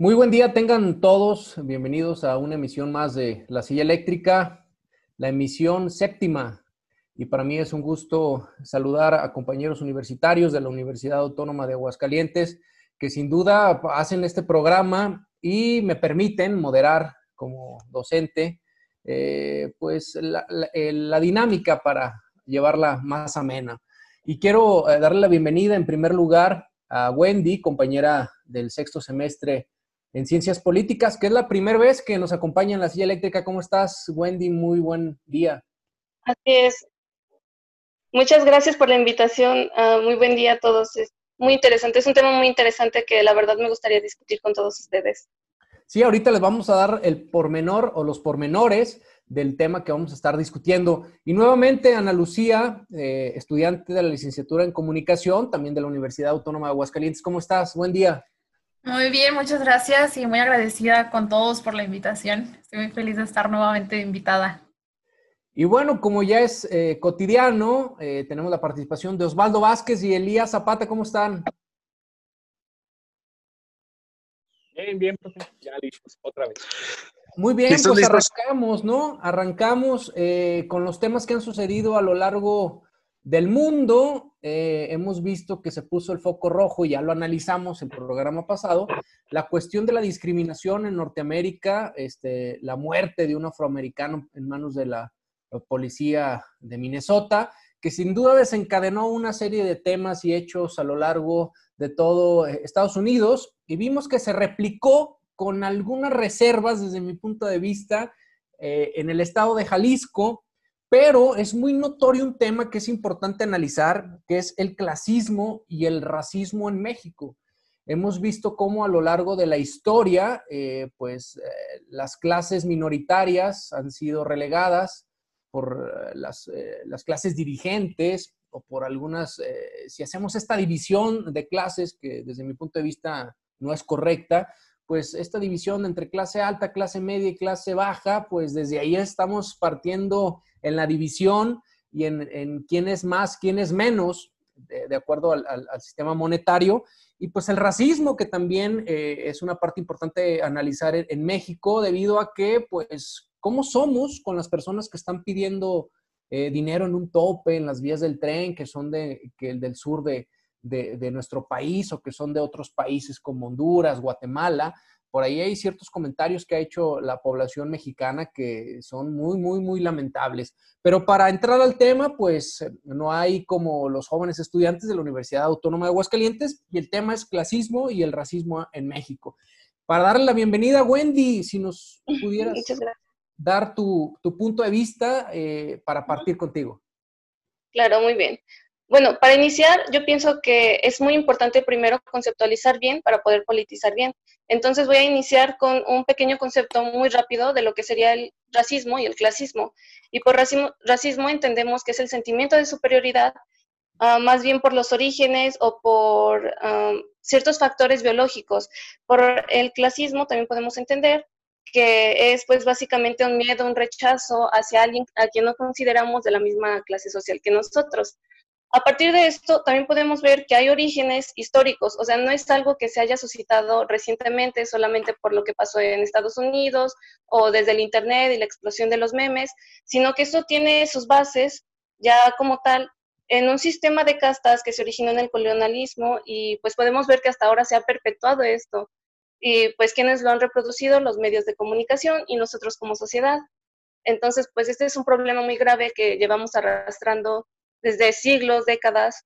Muy buen día, tengan todos bienvenidos a una emisión más de La Silla Eléctrica, la emisión séptima. Y para mí es un gusto saludar a compañeros universitarios de la Universidad Autónoma de Aguascalientes que sin duda hacen este programa y me permiten moderar como docente eh, pues la, la, dinámica para llevarla más amena. Y quiero eh, darle la bienvenida en primer lugar a Wendy, compañera del sexto semestre en Ciencias Políticas, que es la primera vez que nos acompaña en la silla eléctrica. ¿Cómo estás, Wendy? Muy buen día. Así es. Muchas gracias por la invitación. Uh, muy buen día a todos. Es muy interesante. Es un tema muy interesante que la verdad me gustaría discutir con todos ustedes. Sí, ahorita les vamos a dar el pormenor o los pormenores del tema que vamos a estar discutiendo. Y nuevamente, Ana Lucía, eh, estudiante de la licenciatura en comunicación, también de la Universidad Autónoma de Aguascalientes. ¿Cómo estás? Buen día. Muy bien, muchas gracias y muy agradecida con todos por la invitación. Estoy muy feliz de estar nuevamente invitada. Y bueno, como ya es eh, cotidiano, eh, tenemos la participación de Osvaldo Vázquez y Elías Zapata. ¿Cómo están? Bien, bien, Ya listos, otra vez. Muy bien, pues arrancamos, ¿no? Arrancamos eh, con los temas que han sucedido a lo largo del mundo, eh, hemos visto que se puso el foco rojo, ya lo analizamos en el programa pasado, la cuestión de la discriminación en Norteamérica, este, la muerte de un afroamericano en manos de la policía de Minnesota, que sin duda desencadenó una serie de temas y hechos a lo largo de todo eh, Estados Unidos, y vimos que se replicó con algunas reservas desde mi punto de vista eh, en el estado de Jalisco, pero es muy notorio un tema que es importante analizar, que es el clasismo y el racismo en México. Hemos visto cómo a lo largo de la historia, eh, pues eh, las clases minoritarias han sido relegadas por eh, las, las, clases dirigentes o por algunas, si hacemos esta división de clases, que desde mi punto de vista no es correcta, pues esta división entre clase alta, clase media y clase baja, pues desde ahí estamos partiendo en la división y en, quién es más, quién es menos, de, acuerdo al, sistema monetario. Y pues el racismo, que también eh, es una parte importante analizar en, México, debido a que, pues, ¿cómo somos con las personas que están pidiendo eh, dinero en un tope, en las vías del tren, que son de, que del sur de, de, nuestro país o que son de otros países como Honduras, Guatemala? por ahí hay ciertos comentarios que ha hecho la población mexicana que son muy, muy, muy lamentables. Pero para entrar al tema, pues no hay como los jóvenes estudiantes de la Universidad Autónoma de Aguascalientes y el tema es clasismo y el racismo en México. Para darle la bienvenida, Wendy, si nos pudieras dar tu, punto de vista eh, para partir contigo. Claro, muy bien. Bueno, para iniciar, yo pienso que es muy importante primero conceptualizar bien para poder politizar bien. Entonces voy a iniciar con un pequeño concepto muy rápido de lo que sería el racismo y el clasismo. Y por racismo, entendemos que es el sentimiento de superioridad, ah, más bien por los orígenes o por ah, ciertos factores biológicos. Por el clasismo también podemos entender que es pues básicamente un miedo, un rechazo hacia alguien a quien no consideramos de la misma clase social que nosotros. A partir de esto, también podemos ver que hay orígenes históricos, o sea, no es algo que se haya suscitado recientemente solamente por lo que pasó en Estados Unidos o desde el Internet y la explosión de los memes, sino que esto tiene sus bases ya como tal en un sistema de castas que se originó en el colonialismo y pues podemos ver que hasta ahora se ha perpetuado esto. Y pues quienes lo han reproducido, los medios de comunicación y nosotros como sociedad. Entonces, pues este es un problema muy grave que llevamos arrastrando desde siglos, décadas,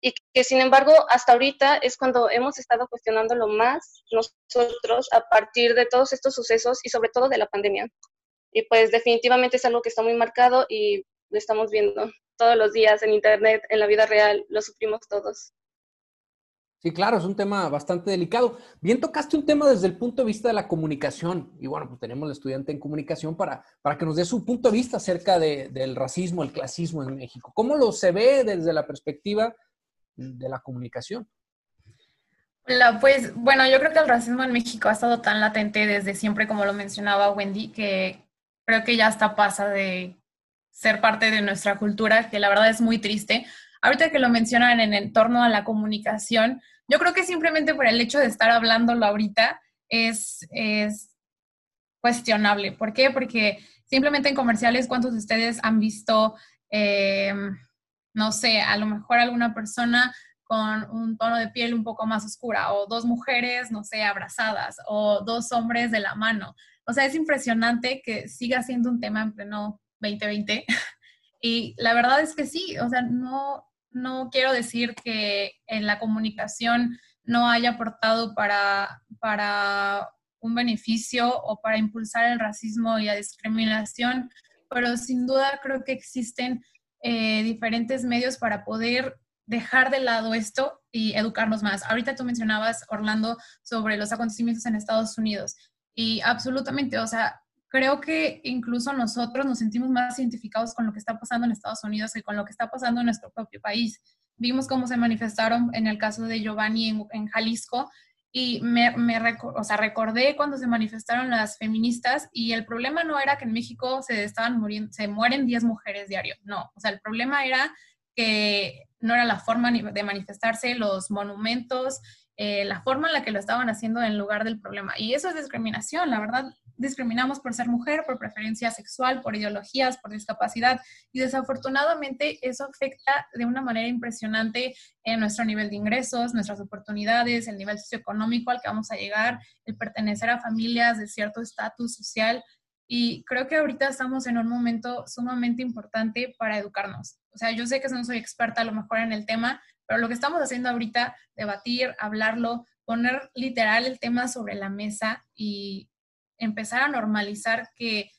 y que sin embargo hasta ahorita es cuando hemos estado cuestionándolo más nosotros a partir de todos estos sucesos y sobre todo de la pandemia. Y pues definitivamente es algo que está muy marcado y lo estamos viendo todos los días en Internet, en la vida real, lo sufrimos todos. Sí, claro, es un tema bastante delicado. Bien tocaste un tema desde el punto de vista de la comunicación. Y bueno, pues tenemos al estudiante en comunicación para, para que nos dé su punto de vista acerca del racismo, el clasismo en México. ¿Cómo lo se ve desde la perspectiva de la comunicación? Hola, pues bueno, yo creo que el racismo en México ha estado tan latente desde siempre, como lo mencionaba Wendy, que creo que ya hasta pasa de ser parte de nuestra cultura, que la verdad es muy triste Ahorita que lo mencionan en, torno a la comunicación, yo creo que simplemente por el hecho de estar hablándolo ahorita, es, es cuestionable. ¿Por qué? Porque simplemente en comerciales, ¿cuántos de ustedes han visto, eh, no sé, a lo mejor alguna persona con un tono de piel un poco más oscura o dos mujeres, no sé, abrazadas o dos hombres de la mano? O sea, es impresionante que siga siendo un tema en pleno 2020. Y la verdad es que sí, o sea, no, no quiero decir que en la comunicación no haya aportado para, para un beneficio o para impulsar el racismo y la discriminación, pero sin duda creo que existen eh, diferentes medios para poder dejar de lado esto y educarnos más. Ahorita tú mencionabas, Orlando, sobre los acontecimientos en Estados Unidos y absolutamente, o sea, creo que incluso nosotros nos sentimos más identificados con lo que está pasando en Estados Unidos que con lo que está pasando en nuestro propio país. Vimos cómo se manifestaron en el caso de Giovanni en, Jalisco y me, me o sea, recordé cuando se manifestaron las feministas y el problema no era que en México se estaban muriendo, se mueren 10 mujeres diario, no, o sea, el problema era que no era la forma de manifestarse, los monumentos, eh, la forma en la que lo estaban haciendo en lugar del problema. Y eso es discriminación, la verdad. Discriminamos por ser mujer, por preferencia sexual, por ideologías, por discapacidad. Y desafortunadamente eso afecta de una manera impresionante en nuestro nivel de ingresos, nuestras oportunidades, el nivel socioeconómico al que vamos a llegar, el pertenecer a familias de cierto estatus social. Y creo que ahorita estamos en un momento sumamente importante para educarnos. O sea, yo sé que no soy experta a lo mejor en el tema, pero lo que estamos haciendo ahorita, debatir, hablarlo, poner literal el tema sobre la mesa y empezar a normalizar que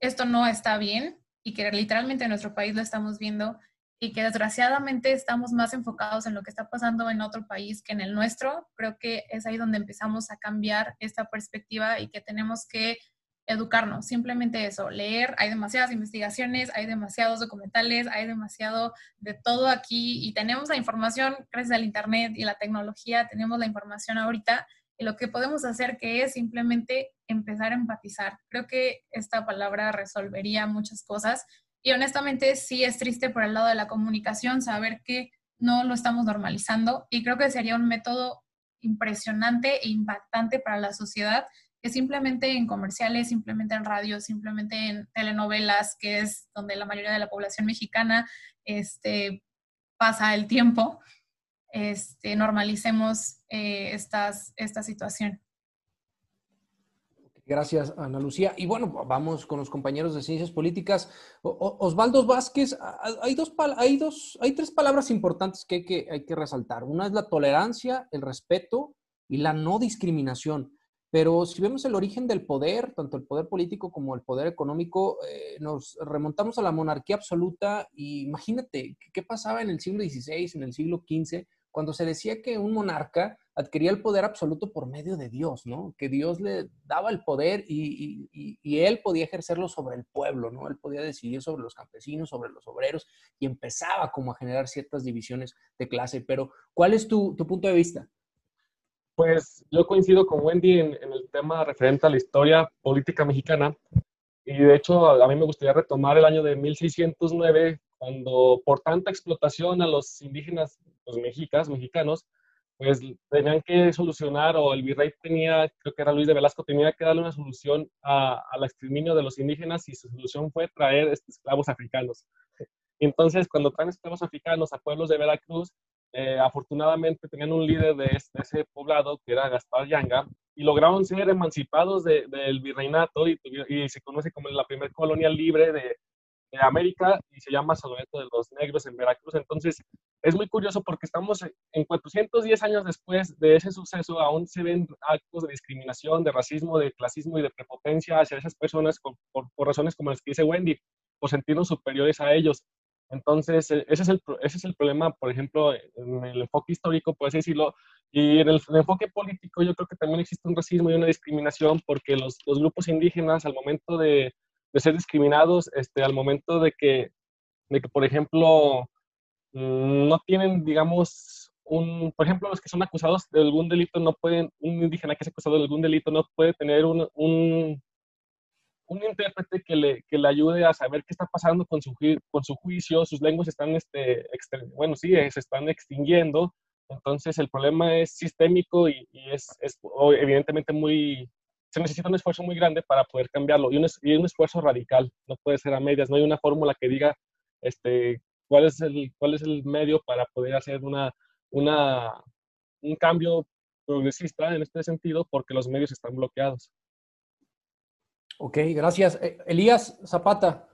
esto no está bien y que literalmente en nuestro país lo estamos viendo y que desgraciadamente estamos más enfocados en lo que está pasando en otro país que en el nuestro, creo que es ahí donde empezamos a cambiar esta perspectiva y que tenemos que educarnos, simplemente eso, leer, hay demasiadas investigaciones, hay demasiados documentales, hay demasiado de todo aquí y tenemos la información gracias al Internet y la tecnología, tenemos la información ahorita y lo que podemos hacer que es simplemente empezar a empatizar. Creo que esta palabra resolvería muchas cosas y honestamente sí es triste por el lado de la comunicación saber que no lo estamos normalizando y creo que sería un método impresionante e impactante para la sociedad simplemente en comerciales, simplemente en radio, simplemente en telenovelas, que es donde la mayoría de la población mexicana este, pasa el tiempo, este, normalicemos eh, estas, esta situación. Gracias, Ana Lucía. Y bueno, vamos con los compañeros de Ciencias Políticas. Osvaldo Vázquez, hay, dos, hay, dos, hay tres palabras importantes que hay, que hay que resaltar. Una es la tolerancia, el respeto y la no discriminación. Pero si vemos el origen del poder, tanto el poder político como el poder económico, eh, nos remontamos a la monarquía absoluta y imagínate qué pasaba en el siglo XVI, en el siglo XV, cuando se decía que un monarca adquiría el poder absoluto por medio de Dios, ¿no? Que Dios le daba el poder y, él podía ejercerlo sobre el pueblo, ¿no? Él podía decidir sobre los campesinos, sobre los obreros y empezaba como a generar ciertas divisiones de clase. Pero, ¿cuál es tu punto de vista? Pues yo coincido con Wendy en, el tema referente a la historia política mexicana y de hecho a, mí me gustaría retomar el año de 1609 cuando por tanta explotación a los indígenas, los mexicas, mexicanos, pues tenían que solucionar o el virrey tenía, creo que era Luis de Velasco, tenía que darle una solución al exterminio de los indígenas y su solución fue traer esclavos africanos. Entonces, cuando traen esclavos africanos a pueblos de Veracruz, eh, afortunadamente tenían un líder de, ese poblado que era Gaspar Yanga y lograron ser emancipados del virreinato y, se conoce como la primera colonia libre de, América y se llama San Lorenzo de los Negros en Veracruz. Entonces es muy curioso porque estamos en 410 años después de ese suceso, aún se ven actos de discriminación, de racismo, de clasismo y de prepotencia hacia esas personas por, por razones como las que dice Wendy, por sentirnos superiores a ellos. Entonces, e, ese es, el, ese es el problema, por ejemplo, en el enfoque histórico, por así decirlo, y en el, enfoque político yo creo que también existe un racismo y una discriminación porque los, los grupos indígenas al momento de, de, ser discriminados, este, al momento de que, de que, por ejemplo, mm, no tienen, digamos, un, por ejemplo, los que son acusados de algún delito no pueden, un indígena que es acusado de algún delito no puede tener un un intérprete que le, que le ayude a saber qué está pasando con su, con su juicio, sus lenguas están, este, bueno, sí, se están extinguiendo, Entonces el problema es sistémico y, es, es, evidentemente muy... Se necesita un esfuerzo muy grande para poder cambiarlo y un, y un esfuerzo radical, no puede ser a medias, no hay una fórmula que diga este, cuál, es el, cuál es el medio para poder hacer una, una, un cambio progresista en este sentido porque los medios están bloqueados. Ok, gracias. Eh, Elías Zapata.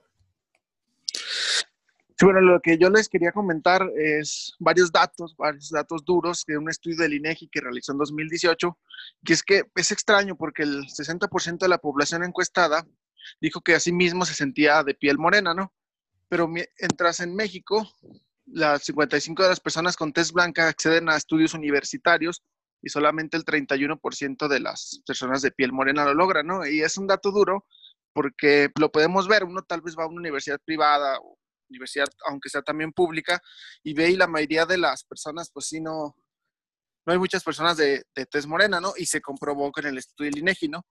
Sí, bueno, lo que yo les quería comentar es varios datos, varios datos duros de un estudio del INEGI que realizó en 2018, que es que es extraño porque el 60% de la población encuestada dijo que a mismo se sentía de piel morena, ¿no? Pero mientras en México, las 55 de las personas con test blanca acceden a estudios universitarios y solamente el 31% de las personas de piel morena lo logran, ¿no? Y es un dato duro porque lo podemos ver, uno tal vez va a una universidad privada o universidad, aunque sea también pública, y ve y la mayoría de las personas, pues sí, no, no hay muchas personas de, de tez morena, ¿no? Y se comprobó con el estudio del INEGI, ¿no?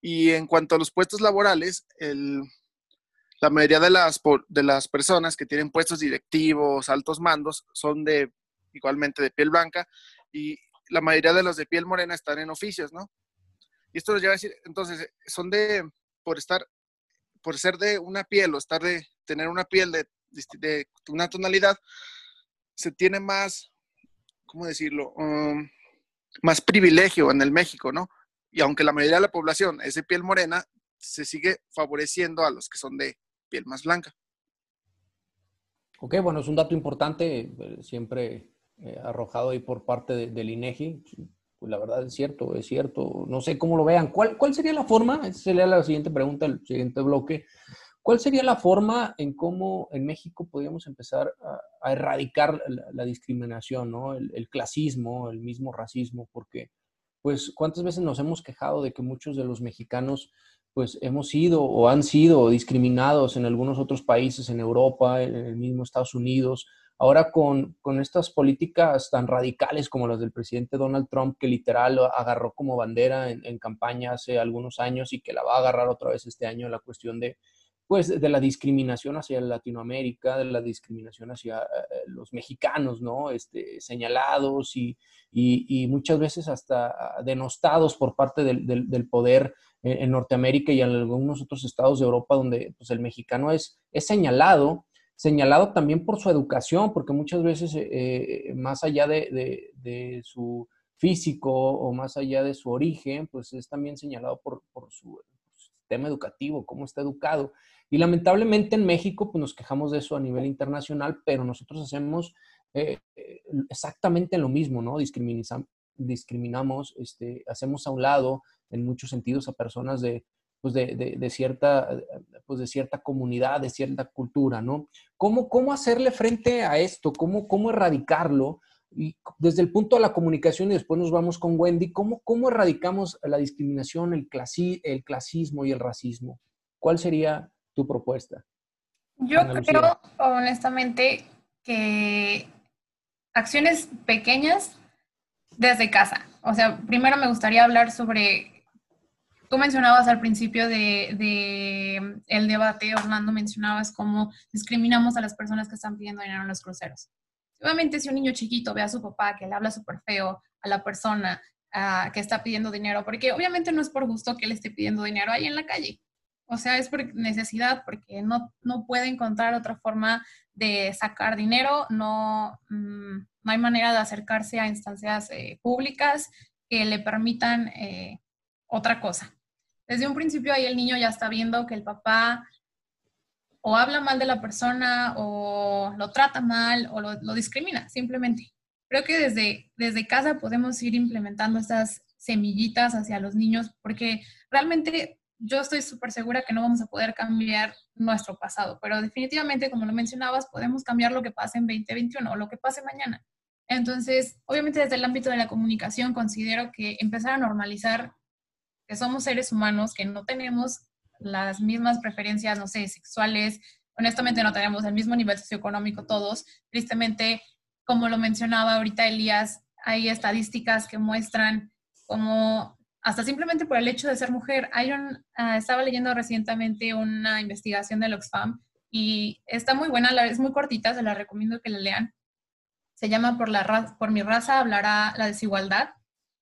Y en cuanto a los puestos laborales, el, la mayoría de las, de las personas que tienen puestos directivos, altos mandos, son de igualmente de piel blanca y la mayoría de los de piel morena están en oficios, ¿no? Y esto nos lleva a decir, entonces, son de, por estar, por ser de una piel o estar de, tener una piel de, de una tonalidad, se tiene más, ¿cómo decirlo? Um, más privilegio en el México, ¿no? Y aunque la mayoría de la población es de piel morena, se sigue favoreciendo a los que son de piel más blanca. Ok, bueno, es un dato importante, eh, siempre eh, arrojado ahí por parte del INEGI. Pues la verdad es cierto, es cierto. No sé cómo lo vean. ¿Cuál, cuál sería la forma? Esa sería la siguiente pregunta, el siguiente bloque. ¿Cuál sería la forma en cómo en México podríamos empezar a, erradicar la, discriminación, ¿no? El, el, clasismo, el mismo racismo? Porque, pues, ¿cuántas veces nos hemos quejado de que muchos de los mexicanos pues hemos sido o han sido discriminados en algunos otros países, en Europa, en el mismo Estados Unidos. Ahora con, estas políticas tan radicales como las del presidente Donald Trump, que literal agarró como bandera en, campaña hace algunos años y que la va a agarrar otra vez este año, la cuestión de, pues, de la discriminación hacia Latinoamérica, de la discriminación hacia eh, los mexicanos, ¿no? Este, señalados y, muchas veces hasta denostados por parte del, del poder en, Norteamérica y en algunos otros estados de Europa donde pues, el mexicano es, es señalado, señalado también por su educación, porque muchas veces eh, eh, más allá de, de, su físico o más allá de su origen, pues es también señalado por, por su, sistema educativo, cómo está educado. Y lamentablemente en México pues nos quejamos de eso a nivel internacional, pero nosotros hacemos eh, exactamente lo mismo, ¿no? Discriminamos, este, hacemos a un lado en muchos sentidos a personas de, pues de, cierta, pues de cierta comunidad, de cierta cultura, ¿no? ¿Cómo, cómo hacerle frente a esto? ¿Cómo, cómo erradicarlo? Y desde el punto de la comunicación, y después nos vamos con Wendy, ¿cómo, cómo erradicamos la discriminación, el, el clasismo y el racismo? ¿Cuál sería tu propuesta? Yo creo, honestamente, que acciones pequeñas desde casa. O sea, primero me gustaría hablar sobre Tú mencionabas al principio de, el debate, Orlando, mencionabas cómo discriminamos a las personas que están pidiendo dinero en los cruceros. Obviamente, si un niño chiquito ve a su papá que le habla súper feo a la persona ah, que está pidiendo dinero, porque obviamente no es por gusto que le esté pidiendo dinero ahí en la calle. O sea, es por necesidad, porque no, no puede encontrar otra forma de sacar dinero, no, mm, no hay manera de acercarse a instancias eh, públicas que le permitan eh, otra cosa desde un principio ahí el niño ya está viendo que el papá o habla mal de la persona o lo trata mal o lo, discrimina, simplemente. Creo que desde, desde casa podemos ir implementando estas semillitas hacia los niños porque realmente yo estoy súper segura que no vamos a poder cambiar nuestro pasado, pero definitivamente, como lo mencionabas, podemos cambiar lo que pase en 2021 o lo que pase mañana. Entonces, obviamente desde el ámbito de la comunicación considero que empezar a normalizar que somos seres humanos, que no tenemos las mismas preferencias, no sé, sexuales, honestamente no tenemos el mismo nivel socioeconómico todos. Tristemente, como lo mencionaba ahorita Elías, hay estadísticas que muestran como hasta simplemente por el hecho de ser mujer, hay ah, estaba leyendo recientemente una investigación del Oxfam y está muy buena, es muy cortita, se la recomiendo que la lean. se llama Por, la por mi raza hablará la desigualdad,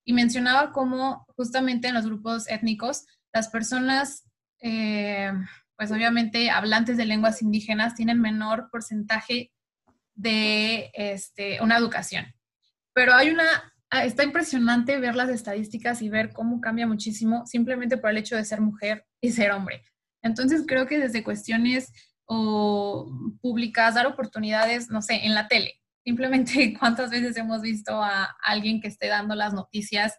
y mencionaba cómo justamente en los grupos étnicos las personas, eh, pues obviamente hablantes de lenguas indígenas, tienen menor porcentaje de este, una educación. Pero hay una, está impresionante ver las estadísticas y ver cómo cambia muchísimo simplemente por el hecho de ser mujer y ser hombre. Entonces creo que desde cuestiones o públicas, dar oportunidades, no sé, en la tele. Simplemente cuántas veces hemos visto a alguien que esté dando las noticias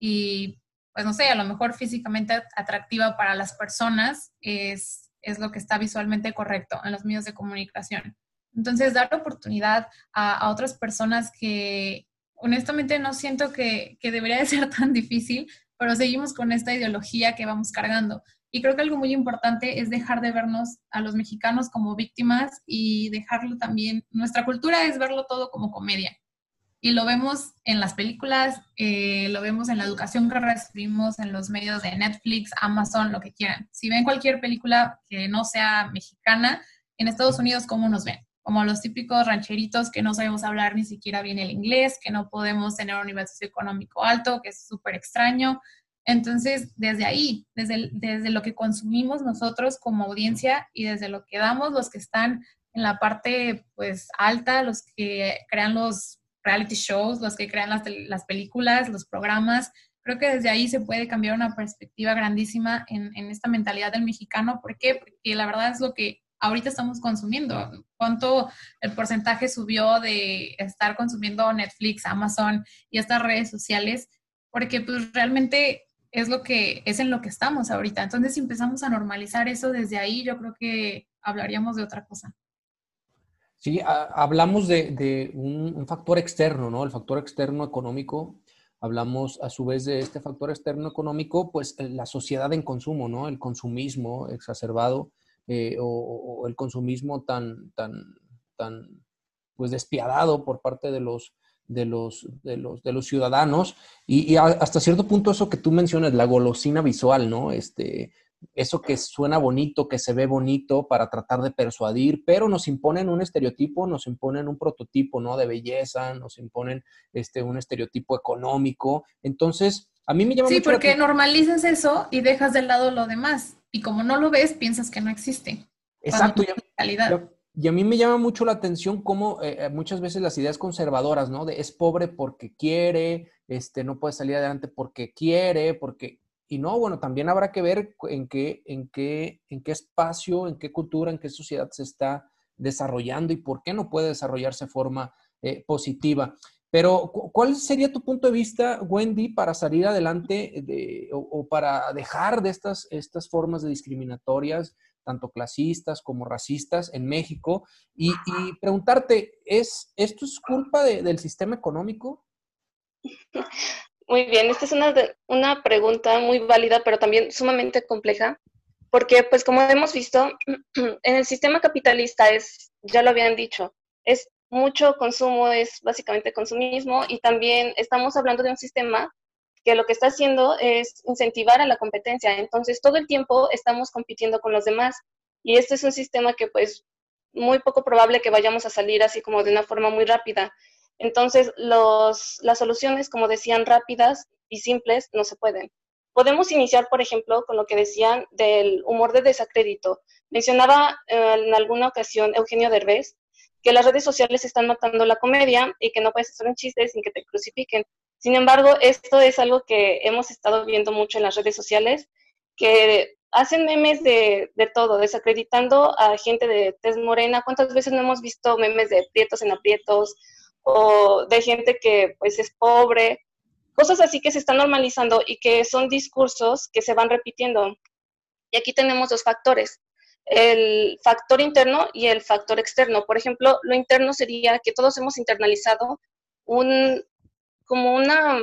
y, pues no sé, a lo mejor físicamente atractiva para las personas es, es lo que está visualmente correcto en los medios de comunicación. Entonces, dar oportunidad a, a otras personas que honestamente no siento que, que debería de ser tan difícil, pero seguimos con esta ideología que vamos cargando. Y creo que algo muy importante es dejar de vernos a los mexicanos como víctimas y dejarlo también, nuestra cultura es verlo todo como comedia. Y lo vemos en las películas, eh, lo vemos en la educación que recibimos en los medios de Netflix, Amazon, lo que quieran. Si ven cualquier película que no sea mexicana, en Estados Unidos, ¿cómo nos ven? Como los típicos rancheritos que no sabemos hablar ni siquiera bien el inglés, que no podemos tener un nivel socioeconómico alto, que es súper extraño, entonces, desde ahí, desde, desde lo que consumimos nosotros como audiencia y desde lo que damos los que están en la parte pues alta, los que crean los reality shows, los que crean las, las películas, los programas, creo que desde ahí se puede cambiar una perspectiva grandísima en, en, esta mentalidad del mexicano. ¿Por qué? Porque la verdad es lo que ahorita estamos consumiendo. ¿Cuánto el porcentaje subió de estar consumiendo Netflix, Amazon y estas redes sociales? Porque pues realmente es lo que es en lo que estamos ahorita. Entonces, si empezamos a normalizar eso desde ahí, yo creo que hablaríamos de otra cosa. Sí, hablamos de, un, factor externo, ¿no? El factor externo económico. Hablamos a su vez de este factor externo económico, pues la sociedad en consumo, ¿no? El consumismo exacerbado eh, o, el consumismo tan, tan, tan, pues despiadado por parte de los, de los, de los, de los ciudadanos y, hasta cierto punto eso que tú mencionas, la golosina visual, ¿no? Este, eso que suena bonito, que se ve bonito para tratar de persuadir, pero nos imponen un estereotipo, nos imponen un prototipo, ¿no? De belleza, nos imponen este, un estereotipo económico. Entonces, a mí me llama sí, porque normalizas eso y dejas de lado lo demás. Y como no lo ves, piensas que no existe. Exacto. Ya, y a mí me llama mucho la atención cómo eh, eh, muchas veces las ideas conservadoras, ¿no? De es pobre porque quiere, este, no puede salir adelante porque quiere, porque... Y no, bueno, también habrá que ver en qué, en qué, en qué espacio, en qué cultura, en qué sociedad se está desarrollando y por qué no puede desarrollarse de forma eh, positiva. Pero, ¿cuál sería tu punto de vista, Wendy, para salir adelante de, o, para dejar de estas, estas formas de discriminatorias? tanto clasistas como racistas en México, y, preguntarte, ¿es, ¿esto es culpa del sistema económico? Muy bien, esta es una, una pregunta muy válida, pero también sumamente compleja, porque pues como hemos visto, en el sistema capitalista es, ya lo habían dicho, es mucho consumo, es básicamente consumismo, y también estamos hablando de un sistema que lo que está haciendo es incentivar a la competencia. Entonces, todo el tiempo estamos compitiendo con los demás. Y este es un sistema que pues muy poco probable que vayamos a salir así como de una forma muy rápida. Entonces, los, las soluciones, como decían, rápidas y simples no se pueden. Podemos iniciar, por ejemplo, con lo que decían del humor de desacrédito. Mencionaba eh, en alguna ocasión Eugenio Derbez que las redes sociales están matando la comedia y que no puedes hacer un chiste sin que te crucifiquen. Sin embargo, esto es algo que hemos estado viendo mucho en las redes sociales, que hacen memes de, de todo, desacreditando a gente de tez morena. ¿Cuántas veces no hemos visto memes de prietos en aprietos o de gente que pues es pobre? Cosas así que se están normalizando y que son discursos que se van repitiendo. Y aquí tenemos dos factores, el factor interno y el factor externo. Por ejemplo, lo interno sería que todos hemos internalizado un, como una,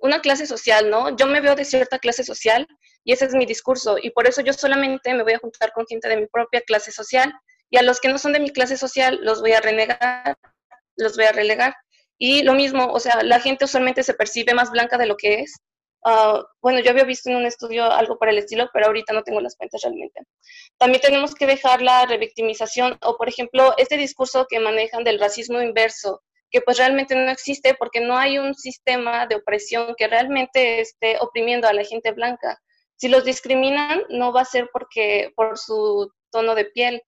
una clase social, ¿no? Yo me veo de cierta clase social y ese es mi discurso y por eso yo solamente me voy a juntar con gente de mi propia clase social y a los que no son de mi clase social los voy a renegar, los voy a relegar. Y lo mismo, o sea, la gente usualmente se percibe más blanca de lo que es. Uh, bueno, yo había visto en un estudio algo para el estilo, pero ahorita no tengo las cuentas realmente. También tenemos que dejar la revictimización o, por ejemplo, este discurso que manejan del racismo inverso, que pues realmente no existe porque no hay un sistema de opresión que realmente esté oprimiendo a la gente blanca. Si los discriminan, no va a ser porque por su tono de piel.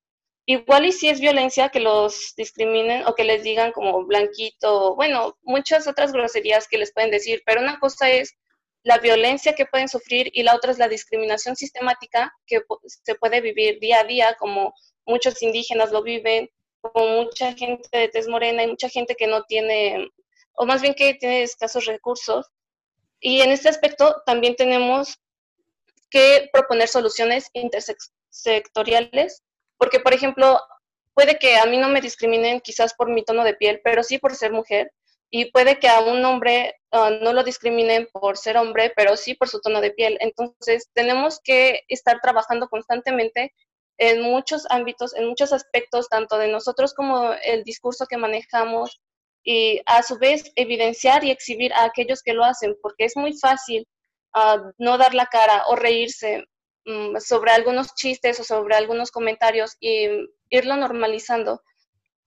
Igual y si es violencia que los discriminen o que les digan como blanquito, bueno, muchas otras groserías que les pueden decir, pero una cosa es la violencia que pueden sufrir y la otra es la discriminación sistemática que se puede vivir día a día, como muchos indígenas lo viven, como mucha gente de tez morena y mucha gente que no tiene, o más bien que tiene escasos recursos. Y en este aspecto también tenemos que proponer soluciones intersectoriales, porque, por ejemplo, puede que a mí no me discriminen quizás por mi tono de piel, pero sí por ser mujer, y puede que a un hombre ah, no lo discriminen por ser hombre, pero sí por su tono de piel. Entonces, tenemos que estar trabajando constantemente en muchos ámbitos, en muchos aspectos, tanto de nosotros como el discurso que manejamos, y a su vez evidenciar y exhibir a aquellos que lo hacen, porque es muy fácil ah, no dar la cara o reírse mm, sobre algunos chistes o sobre algunos comentarios y irlo normalizando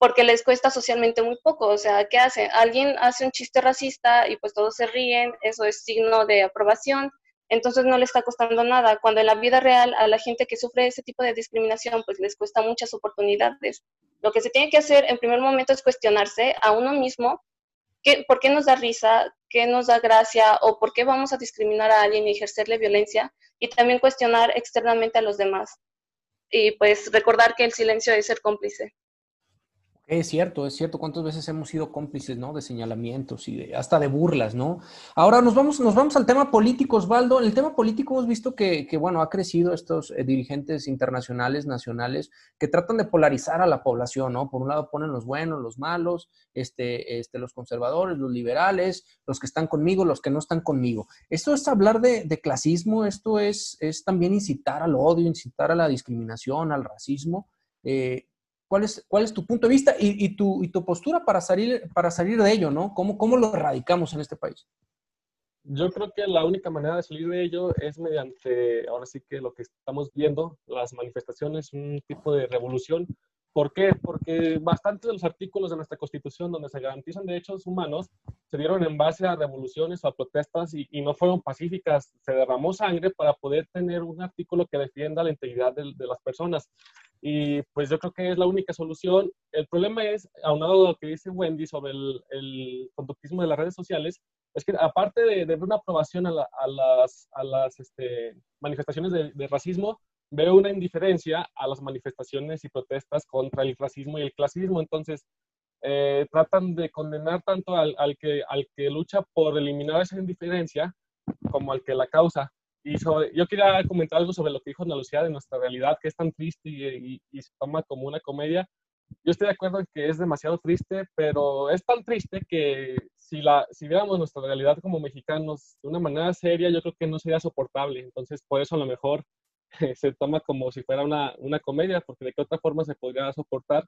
porque les cuesta socialmente muy poco. O sea, ¿qué hace? Alguien hace un chiste racista y pues todos se ríen, eso es signo de aprobación, entonces no le está costando nada. Cuando en la vida real a la gente que sufre ese tipo de discriminación, pues les cuesta muchas oportunidades. Lo que se tiene que hacer en primer momento es cuestionarse a uno mismo qué, por qué nos da risa, qué nos da gracia o por qué vamos a discriminar a alguien y ejercerle violencia y también cuestionar externamente a los demás. Y pues recordar que el silencio es ser cómplice. Es cierto, es cierto. ¿Cuántas veces hemos sido cómplices, ¿no? De señalamientos y de, hasta de burlas, ¿no? Ahora nos vamos, nos vamos al tema político, Osvaldo. En el tema político hemos visto que, que bueno, ha crecido estos eh, dirigentes internacionales, nacionales, que tratan de polarizar a la población, ¿no? Por un lado ponen los buenos, los malos, este, este, los conservadores, los liberales, los que están conmigo, los que no están conmigo. Esto es hablar de, clasismo, esto es, es también incitar al odio, incitar a la discriminación, al racismo. Eh, ¿Cuál es, cuál es tu punto de vista y, y, tu, y tu postura para salir, para salir de ello, ¿no? ¿Cómo, ¿Cómo lo erradicamos en este país? Yo creo que la única manera de salir de ello es mediante, ahora sí que lo que estamos viendo, las manifestaciones, un tipo de revolución. ¿Por qué? Porque bastantes de los artículos de nuestra Constitución donde se garantizan derechos humanos se dieron en base a revoluciones o a protestas y, y no fueron pacíficas. Se derramó sangre para poder tener un artículo que defienda la integridad de, de las personas y pues yo creo que es la única solución. El problema es, aunado a lo que dice Wendy sobre el, el conductismo de las redes sociales, es que aparte de, de una aprobación a, a las, a las este, manifestaciones de, de, racismo, veo una indiferencia a las manifestaciones y protestas contra el racismo y el clasismo. Entonces, eh, tratan de condenar tanto al, al, que, al que lucha por eliminar esa indiferencia como al que la causa. Y yo quería comentar algo sobre lo que dijo Ana Lucía de nuestra realidad, que es tan triste y, y, se toma como una comedia. Yo estoy de acuerdo en que es demasiado triste, pero es tan triste que si, la, si viéramos nuestra realidad como mexicanos de una manera seria, yo creo que no sería soportable. Entonces, por eso a lo mejor se toma como si fuera una, una comedia, porque de qué otra forma se podría soportar.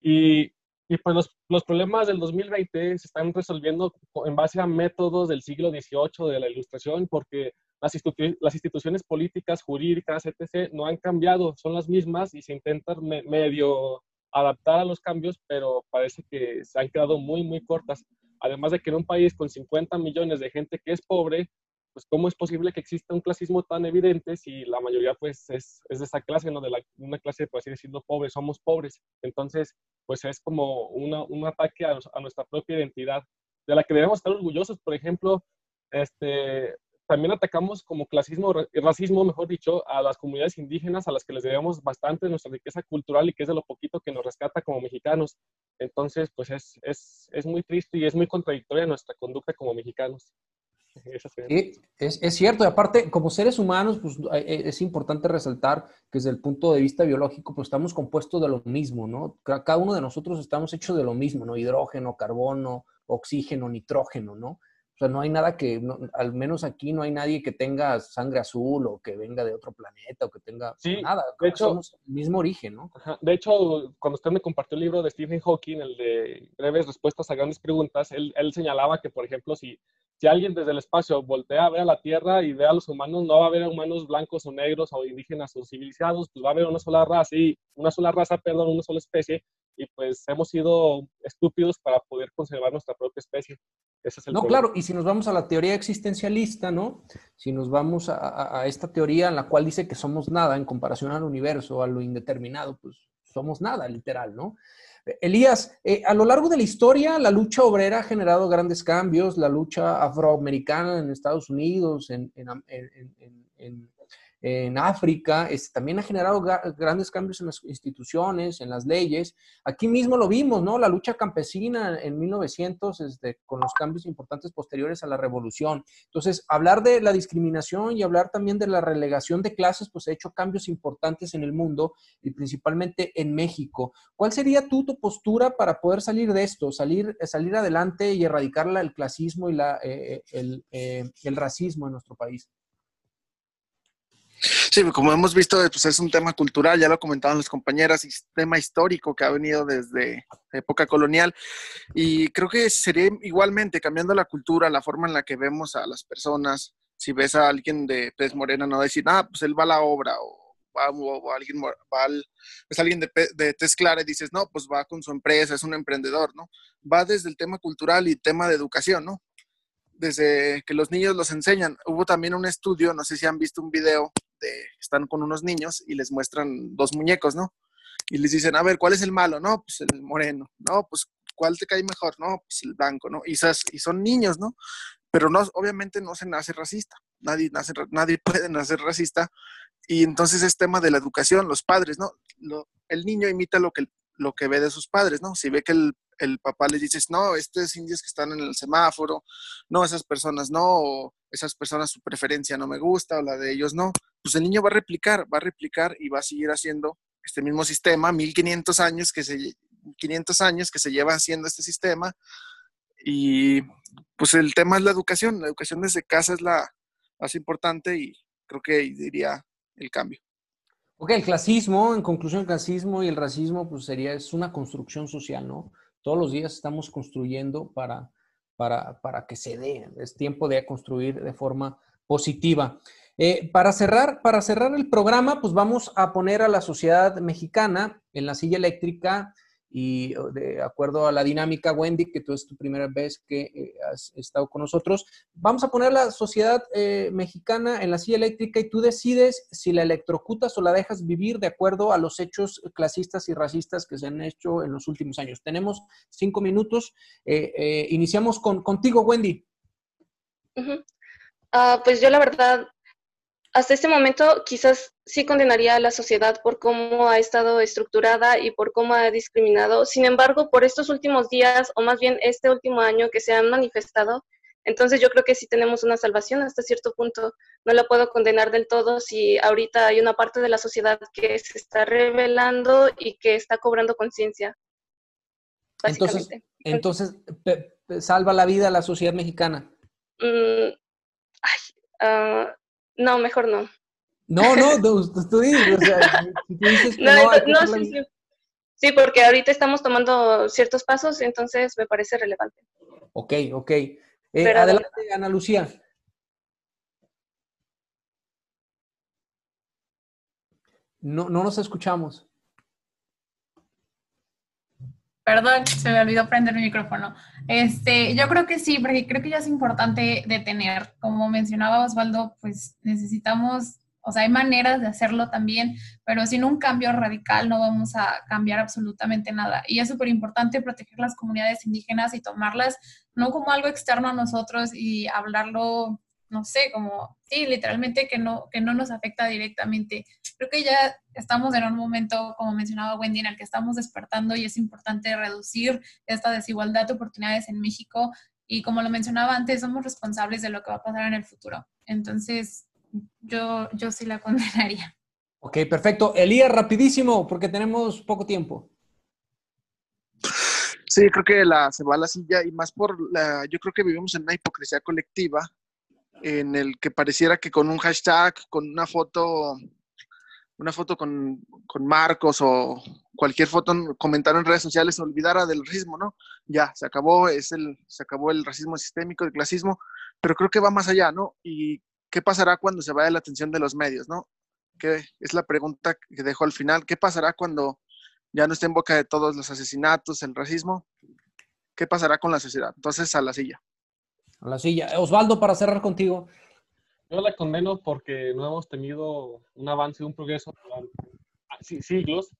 Y y pues los, los, problemas del 2020 se están resolviendo en base a métodos del siglo XVIII de la Ilustración, porque las, institu las instituciones políticas, jurídicas, etc., no han cambiado, son las mismas y se intentan me medio adaptar a los cambios, pero parece que se han quedado muy, muy cortas. Además de que en un país con 50 millones de gente que es pobre, pues cómo es posible que exista un clasismo tan evidente si la mayoría pues es, es de esa clase, ¿no? De la, una clase, por así decirlo, pobre, somos pobres. Entonces, pues es como una, un ataque a, a, nuestra propia identidad, de la que debemos estar orgullosos. Por ejemplo, este, también atacamos como clasismo, racismo, mejor dicho, a las comunidades indígenas a las que les debemos bastante nuestra riqueza cultural y que es de lo poquito que nos rescata como mexicanos. Entonces, pues es, es, es muy triste y es muy contradictoria nuestra conducta como mexicanos. Es, es, cierto, y aparte, como seres humanos, pues e, es importante resaltar que desde el punto de vista biológico, pues estamos compuestos de lo mismo, ¿no? Cada uno de nosotros estamos hechos de lo mismo, ¿no? Hidrógeno, carbono, oxígeno, nitrógeno, ¿no? Sea, no hay nada que, no, al menos aquí no hay nadie que tenga sangre azul o que venga de otro planeta o que tenga sí, nada. De hecho, somos el mismo origen, ¿no? Ajá, de hecho, cuando usted me compartió el libro de Stephen Hawking, el de breves respuestas a grandes preguntas, él, él señalaba que, por ejemplo, si si alguien desde el espacio voltea a ver a la Tierra y ve a los humanos, no va a a humanos blancos o negros o indígenas o civilizados, pues va a haber una sola raza y una sola raza, perdón, una sola especie y pues hemos sido estúpidos para poder conservar nuestra propia especie. Ese es el no, claro, y si nos vamos a la teoría existencialista, ¿no? Si nos vamos a, a, esta teoría en la cual dice que somos nada en comparación al universo, a lo indeterminado, pues somos nada, literal, ¿no? Elías, eh, a lo largo de la historia, la lucha obrera ha generado grandes cambios, la lucha afroamericana en Estados Unidos, en, en África, también ha generado grandes cambios en las instituciones, en las leyes. Aquí mismo lo vimos, ¿no? La lucha campesina en 1900, este, con los cambios importantes posteriores a la revolución. Entonces, hablar de la discriminación y hablar también de la relegación de clases, pues ha hecho cambios importantes en el mundo y principalmente en México. ¿Cuál sería tu, postura para poder salir de esto, salir, salir adelante y erradicar el clasismo y la, eh, el, eh, el racismo en nuestro país? Sí, como hemos visto, pues es un tema cultural, ya lo comentaban las compañeras, y tema histórico que ha venido desde época colonial. Y creo que sería igualmente cambiando la cultura, la forma en la que vemos a las personas. Si ves a alguien de Pez Morena, no decir, ah, pues él va a la obra, o, va, o alguien va es alguien de, de Tez Clara y dices, no, pues va con su empresa, es un emprendedor, ¿no? Va desde el tema cultural y tema de educación, ¿no? Desde que los niños los enseñan. Hubo también un estudio, no sé si han visto un video están con unos niños y les muestran dos muñecos, ¿no? Y les dicen, a ver, ¿cuál es el malo? No, pues el moreno. No, pues ¿cuál te cae mejor? No, pues el blanco, ¿no? Y, y son niños, ¿no? Pero no, obviamente no se nace racista. Nadie, nace, nadie puede nacer racista. Y entonces es tema de la educación, los padres, ¿no? el niño imita lo que, lo que ve de sus padres, ¿no? Si ve que el, el papá le dice, no, estos indios que están en el semáforo, no, esas personas no, o esas personas su preferencia no me gusta, o la de ellos no, pues el niño va a replicar, va a replicar y va a seguir haciendo este mismo sistema, 1500 años que se, 500 años que se lleva haciendo este sistema. Y pues el tema es la educación, la educación desde casa es la más importante y creo que diría el cambio. Ok, el clasismo, en conclusión, el clasismo y el racismo, pues sería, es una construcción social, ¿no? Todos los días estamos construyendo para, para, para que se dé, es tiempo de construir de forma positiva. Eh, para, cerrar, para cerrar el programa, pues vamos a poner a la sociedad mexicana en la silla eléctrica y de acuerdo a la dinámica, Wendy, que tú es tu primera vez que eh, has estado con nosotros, vamos a poner la sociedad eh, mexicana en la silla eléctrica y tú decides si la electrocutas o la dejas vivir de acuerdo a los hechos clasistas y racistas que se han hecho en los últimos años. Tenemos cinco minutos. iniciamos con, contigo, Wendy. Ah, pues yo la verdad hasta este momento quizás sí condenaría a la sociedad por cómo ha estado estructurada y por cómo ha discriminado. Sin embargo, por estos últimos días, o más bien este último año que se han manifestado, entonces yo creo que sí tenemos una salvación hasta cierto punto. No la puedo condenar del todo si ahorita hay una parte de la sociedad que se está revelando y que está cobrando conciencia. Entonces, entonces salva la vida a la sociedad mexicana. Mm, ay, uh, no, mejor no. No, no, tú, dices, o sea, tú dices que no, no, sí, sí. sí, porque ahorita estamos tomando ciertos pasos, entonces me parece relevante. Ok, ok. Eh, adelante, Ana Lucía. No, no nos escuchamos. Perdón, se me olvidó prender mi micrófono. Este, yo creo que sí, porque creo que ya es importante detener. Como mencionaba Osvaldo, pues necesitamos, o sea, hay maneras de hacerlo también, pero sin un cambio radical no vamos a cambiar absolutamente nada. Y es súper importante proteger las comunidades indígenas y tomarlas no como algo externo a nosotros y hablarlo no sé, como, sí, literalmente que no, que no nos afecta directamente. Creo que ya estamos en un momento, como mencionaba Wendy, en el que estamos despertando y es importante reducir esta desigualdad de oportunidades en México. Y como lo mencionaba antes, somos responsables de lo que va a pasar en el futuro. Entonces, yo, yo sí la condenaría. Ok, perfecto. Elías, rapidísimo, porque tenemos poco tiempo. Sí, creo que la, se va a la silla y más por la, yo creo que vivimos en una hipocresía colectiva en el que pareciera que con un hashtag, con una foto, una foto con, Marcos o cualquier foto, comentar en redes sociales, se olvidara del racismo, ¿no? Ya, se acabó, es el, se acabó el racismo sistémico, el clasismo, pero creo que va más allá, ¿no? ¿Y qué pasará cuando se vaya la atención de los medios, ¿no? Que es la pregunta que dejo al final. ¿Qué pasará cuando ya no esté en boca de todos los asesinatos, el racismo, ¿qué pasará con la sociedad? Entonces, a la silla. A la silla. Osvaldo, para cerrar contigo. Yo la condeno porque no hemos tenido un avance, un progreso durante siglos.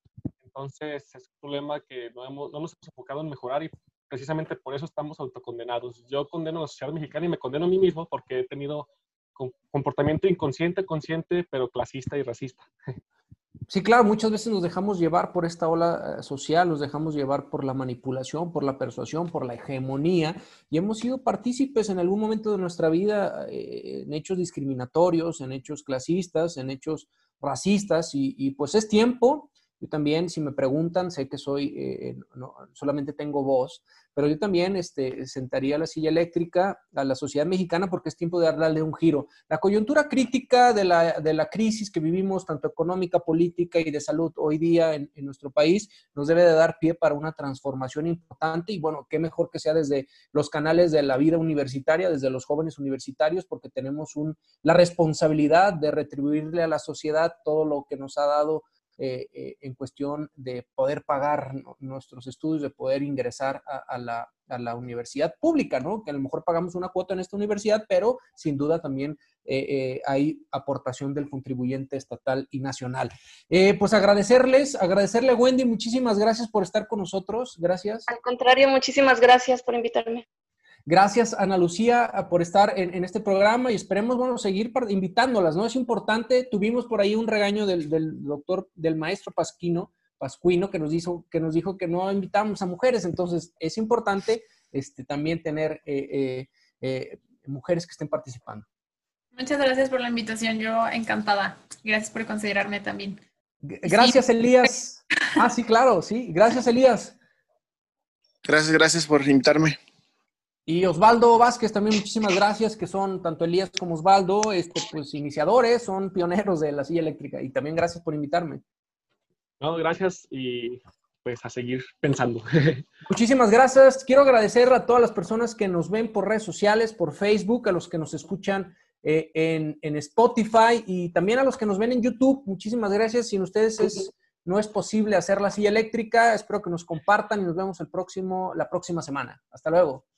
Entonces, es un problema que no, hemos, no nos hemos enfocado en mejorar y precisamente por eso estamos autocondenados. Yo condeno a la sociedad mexicana y me condeno a mí mismo porque he tenido comportamiento inconsciente, consciente, pero clasista y racista. Sí, claro, muchas veces nos dejamos llevar por esta ola eh, social, nos dejamos llevar por la manipulación, por la persuasión, por la hegemonía y hemos sido partícipes en algún momento de nuestra vida eh, en hechos discriminatorios, en hechos clasistas, en hechos racistas y, y pues es tiempo yo también, si me preguntan, sé que soy, eh, no, solamente tengo voz, pero yo también este, sentaría la silla eléctrica a la sociedad mexicana porque es tiempo de darle un giro. La coyuntura crítica de la, de la crisis que vivimos, tanto económica, política y de salud hoy día en, en, nuestro país, nos debe de dar pie para una transformación importante y bueno, qué mejor que sea desde los canales de la vida universitaria, desde los jóvenes universitarios, porque tenemos un, la responsabilidad de retribuirle a la sociedad todo lo que nos ha dado eh, eh, en cuestión de poder pagar nuestros estudios, de poder ingresar a, la, a, la, universidad pública, ¿no? Que a lo mejor pagamos una cuota en esta universidad, pero sin duda también eh, hay aportación del contribuyente estatal y nacional. pues agradecerles, agradecerle a Wendy, muchísimas gracias por estar con nosotros, gracias. Al contrario, muchísimas gracias por invitarme. Gracias, Ana Lucía, por estar en, este programa y esperemos, bueno, seguir invitándolas, ¿no? Es importante, tuvimos por ahí un regaño del, doctor, del maestro Pasquino, Pascuino, que nos, hizo, que nos dijo que no invitamos a mujeres, entonces es importante este, también tener eh, eh, eh, mujeres que estén participando. Muchas gracias por la invitación, yo encantada. Gracias por considerarme también. Gracias, Elías. Ah, sí, claro, sí. Gracias, Elías. Gracias, gracias por invitarme. Y Osvaldo Vázquez, también muchísimas gracias, que son tanto Elías como Osvaldo, este, pues iniciadores, son pioneros de la silla eléctrica. Y también gracias por invitarme. No, gracias y pues a seguir pensando. Muchísimas gracias. Quiero agradecer a todas las personas que nos ven por redes sociales, por Facebook, a los que nos escuchan eh, en, en, Spotify y también a los que nos ven en YouTube. Muchísimas gracias. Sin ustedes es, no es posible hacer la silla eléctrica. Espero que nos compartan y nos vemos el próximo, la próxima semana. Hasta luego.